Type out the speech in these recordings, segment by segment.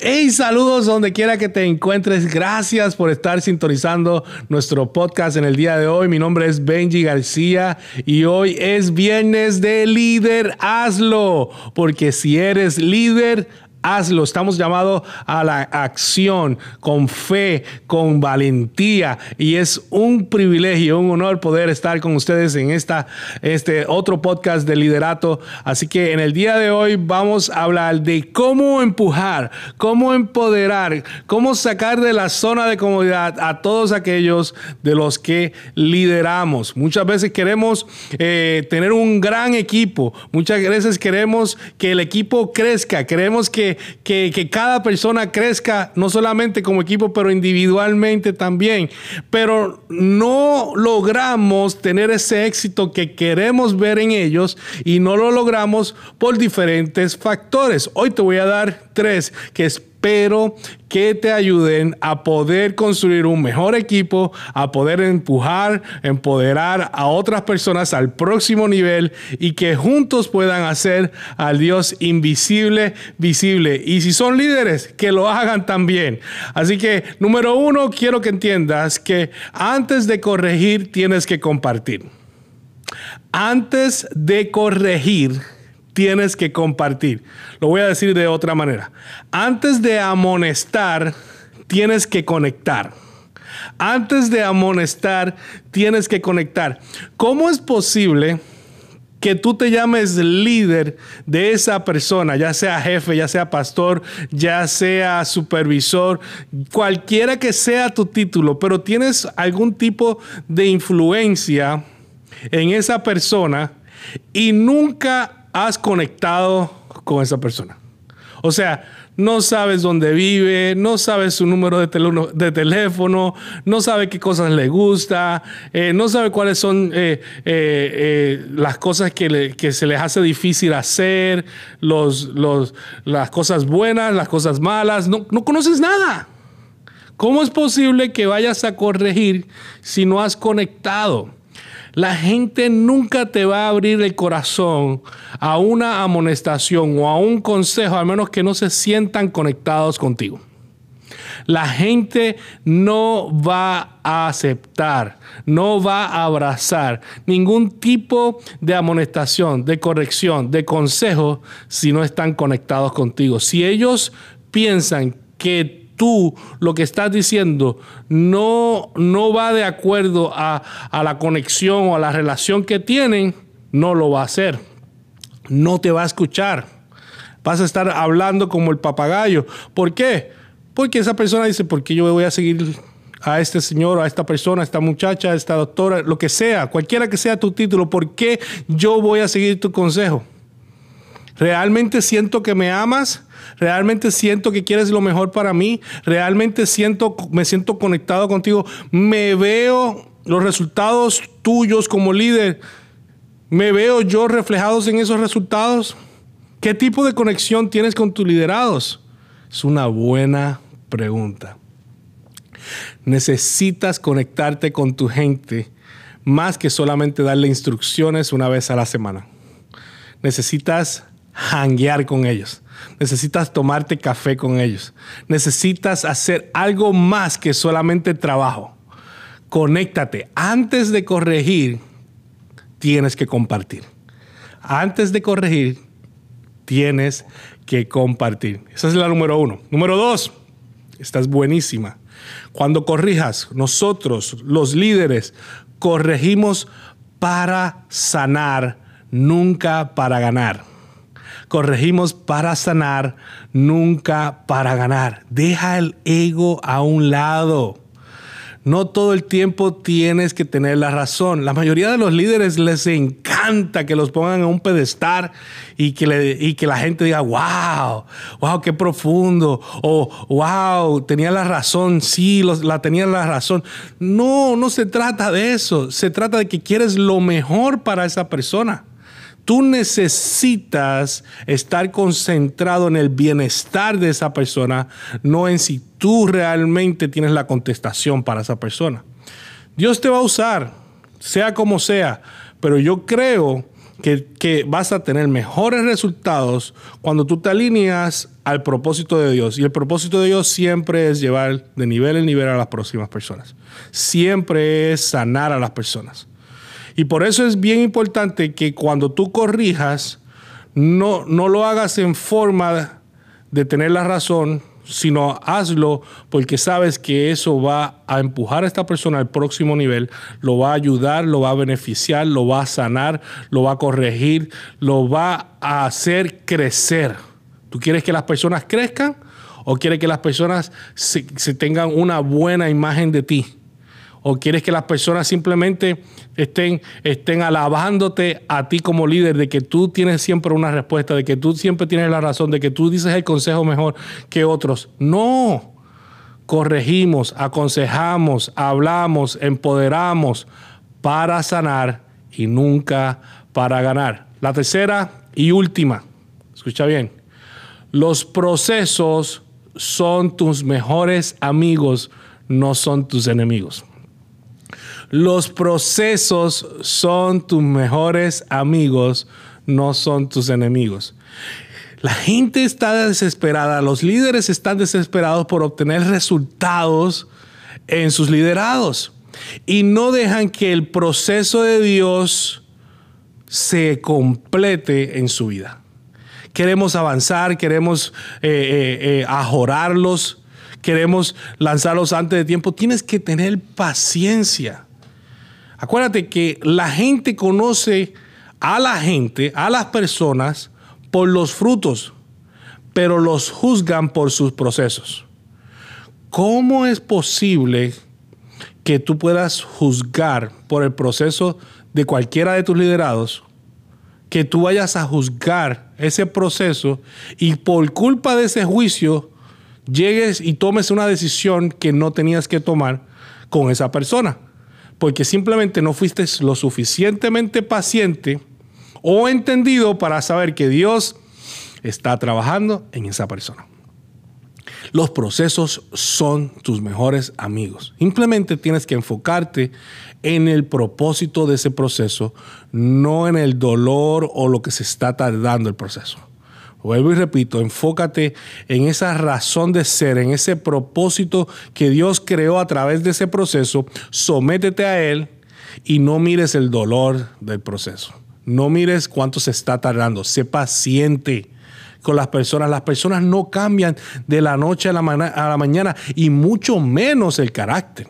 Hey, saludos donde quiera que te encuentres. Gracias por estar sintonizando nuestro podcast en el día de hoy. Mi nombre es Benji García y hoy es viernes de líder. Hazlo, porque si eres líder, hazlo. Estamos llamados a la acción con fe, con valentía y es un privilegio, un honor poder estar con ustedes en esta, este otro podcast de liderato. Así que en el día de hoy vamos a hablar de cómo empujar, cómo empoderar, cómo sacar de la zona de comodidad a todos aquellos de los que lideramos. Muchas veces queremos eh, tener un gran equipo, muchas veces queremos que el equipo crezca, queremos que que, cada persona crezca, no solamente como equipo, pero individualmente también. Pero no logramos tener ese éxito que queremos ver en ellos y no lo logramos por diferentes factores. Hoy te voy a dar tres que es pero que te ayuden a poder construir un mejor equipo, a poder empujar, empoderar a otras personas al próximo nivel y que juntos puedan hacer al Dios invisible visible. Y si son líderes, que lo hagan también. Así que, número uno, quiero que entiendas que antes de corregir tienes que compartir. Antes de corregir, tienes que compartir. Lo voy a decir de otra manera. Antes de amonestar, tienes que conectar. Antes de amonestar, tienes que conectar. ¿Cómo es posible que tú te llames líder de esa persona, ya sea jefe, ya sea pastor, ya sea supervisor, cualquiera que sea tu título, pero tienes algún tipo de influencia en esa persona y nunca has conectado con esa persona. O sea, no sabes dónde vive, no sabes su número de, teléfono, no sabe qué cosas le gusta, eh, no sabe cuáles son eh, eh, las cosas que, se les hace difícil hacer, los, las cosas buenas, las cosas malas, no, no conoces nada. ¿Cómo es posible que vayas a corregir si no has conectado? La gente nunca te va a abrir el corazón a una amonestación o a un consejo, a menos que no se sientan conectados contigo. La gente no va a aceptar, no va a abrazar ningún tipo de amonestación, de corrección, de consejo si no están conectados contigo. Si ellos piensan que tú lo que estás diciendo no, no va de acuerdo a, la conexión o a la relación que tienen, no lo va a hacer. No te va a escuchar. Vas a estar hablando como el papagayo. ¿Por qué? Porque esa persona dice, ¿por qué yo voy a seguir a este señor, a esta persona, a esta muchacha, a esta doctora, lo que sea, cualquiera que sea tu título, ¿por qué yo voy a seguir tu consejo? ¿Realmente siento que me amas? realmente siento que quieres lo mejor para mí, realmente siento, me siento conectado contigo, me veo los resultados tuyos como líder, me veo yo reflejados en esos resultados. ¿Qué tipo de conexión tienes con tus liderados? Es una buena pregunta. Necesitas conectarte con tu gente más que solamente darle instrucciones una vez a la semana. Necesitas hanguear con ellos. Necesitas tomarte café con ellos. Necesitas hacer algo más que solamente trabajo. Conéctate. Antes de corregir, tienes que compartir. Antes de corregir, tienes que compartir. Esa es la número uno. Número dos, estás buenísima. Cuando corrijas, nosotros, los líderes, corregimos para sanar, nunca para ganar. Corregimos para sanar, nunca para ganar. Deja el ego a un lado. No todo el tiempo tienes que tener la razón. La mayoría de los líderes les encanta que los pongan en un pedestal y que, le, y que la gente diga, wow, wow, qué profundo. O wow, tenía la razón, sí, la tenía la razón. No, no se trata de eso. Se trata de que quieres lo mejor para esa persona. Tú necesitas estar concentrado en el bienestar de esa persona, no en si tú realmente tienes la contestación para esa persona. Dios te va a usar, sea como sea, pero yo creo que, vas a tener mejores resultados cuando tú te alineas al propósito de Dios. Y el propósito de Dios siempre es llevar de nivel en nivel a las próximas personas. Siempre es sanar a las personas. Y por eso es bien importante que cuando tú corrijas, no, no lo hagas en forma de tener la razón, sino hazlo porque sabes que eso va a empujar a esta persona al próximo nivel, lo va a ayudar, lo va a beneficiar, lo va a sanar, lo va a corregir, lo va a hacer crecer. ¿Tú quieres que las personas crezcan o quieres que las personas se, tengan una buena imagen de ti? ¿O quieres que las personas simplemente estén, estén alabándote a ti como líder de que tú tienes siempre una respuesta, de que tú siempre tienes la razón, de que tú dices el consejo mejor que otros? No. Corregimos, aconsejamos, hablamos, empoderamos para sanar y nunca para ganar. La tercera y última, escucha bien, los procesos son tus mejores amigos, no son tus enemigos. Los procesos son tus mejores amigos, no son tus enemigos. La gente está desesperada, los líderes están desesperados por obtener resultados en sus liderados y no dejan que el proceso de Dios se complete en su vida queremos avanzar, queremos eh, eh, eh, ajorarlos, queremos lanzarlos antes de tiempo. Tienes que tener paciencia. Acuérdate que la gente conoce a la gente, a las personas, por los frutos, pero los juzgan por sus procesos. ¿Cómo es posible que tú puedas juzgar por el proceso de cualquiera de tus liderados que tú vayas a juzgar ese proceso y por culpa de ese juicio llegues y tomes una decisión que no tenías que tomar con esa persona. Porque simplemente no fuiste lo suficientemente paciente o entendido para saber que Dios está trabajando en esa persona. Los procesos son tus mejores amigos. Simplemente tienes que enfocarte en el propósito de ese proceso, no en el dolor o lo que se está tardando el proceso. Vuelvo y repito, enfócate en esa razón de ser, en ese propósito que Dios creó a través de ese proceso, sométete a Él y no mires el dolor del proceso. No mires cuánto se está tardando, sé paciente con las personas. Las personas no cambian de la noche a la, mañana y mucho menos el carácter.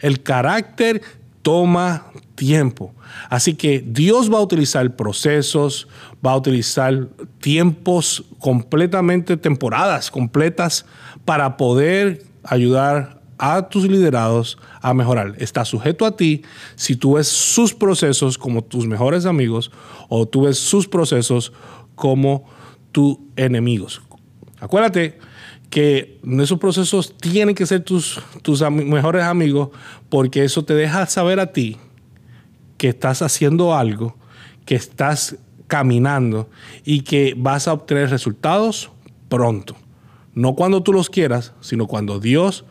El carácter toma tiempo. Así que Dios va a utilizar procesos, va a utilizar tiempos completamente, temporadas completas para poder ayudar a tus liderados a mejorar. Está sujeto a ti si tú ves sus procesos como tus mejores amigos o tú ves sus procesos como tus enemigos. Acuérdate que esos procesos tienen que ser tus, tus mejores amigos porque eso te deja saber a ti que estás haciendo algo, que estás caminando y que vas a obtener resultados pronto. No cuando tú los quieras, sino cuando Dios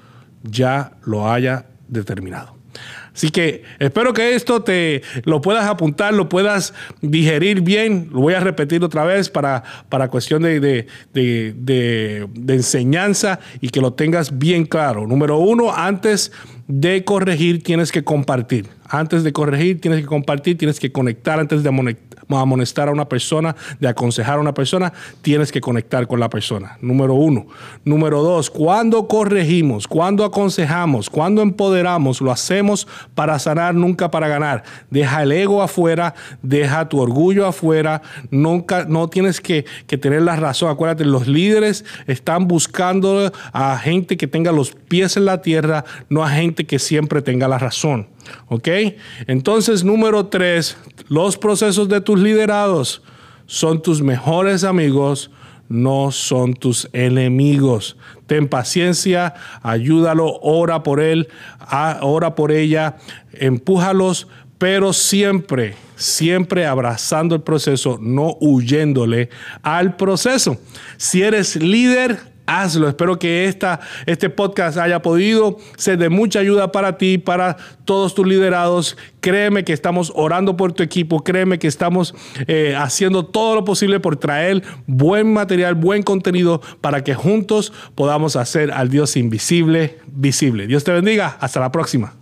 ya lo haya determinado. Así que espero que esto te lo puedas apuntar, lo puedas digerir bien. Lo voy a repetir otra vez para, para cuestión de, de, de, de enseñanza y que lo tengas bien claro. Número uno, antes de corregir tienes que compartir. Antes de corregir tienes que compartir, tienes que conectar antes de amonestar a una persona, de aconsejar a una persona, tienes que conectar con la persona. Número uno. Número dos, cuando corregimos, cuando aconsejamos, cuando empoderamos, lo hacemos para sanar, nunca para ganar. Deja el ego afuera, deja tu orgullo afuera, nunca, no tienes que, que tener la razón. Acuérdate, los líderes están buscando a gente que tenga los pies en la tierra, no a gente que siempre tenga la razón. ¿Ok? Entonces, número tres, los procesos de tus liderados son tus mejores amigos, no son tus enemigos. Ten paciencia, ayúdalo, ora por él, ora por ella, empújalos, pero siempre, siempre abrazando el proceso, no huyéndole al proceso. Si eres líder, hazlo. Espero que esta, este podcast haya podido ser de mucha ayuda para ti, para todos tus liderados. Créeme que estamos orando por tu equipo, créeme que estamos eh, haciendo todo lo posible por traer buen material, buen contenido para que juntos podamos hacer al Dios invisible visible. Dios te bendiga. Hasta la próxima.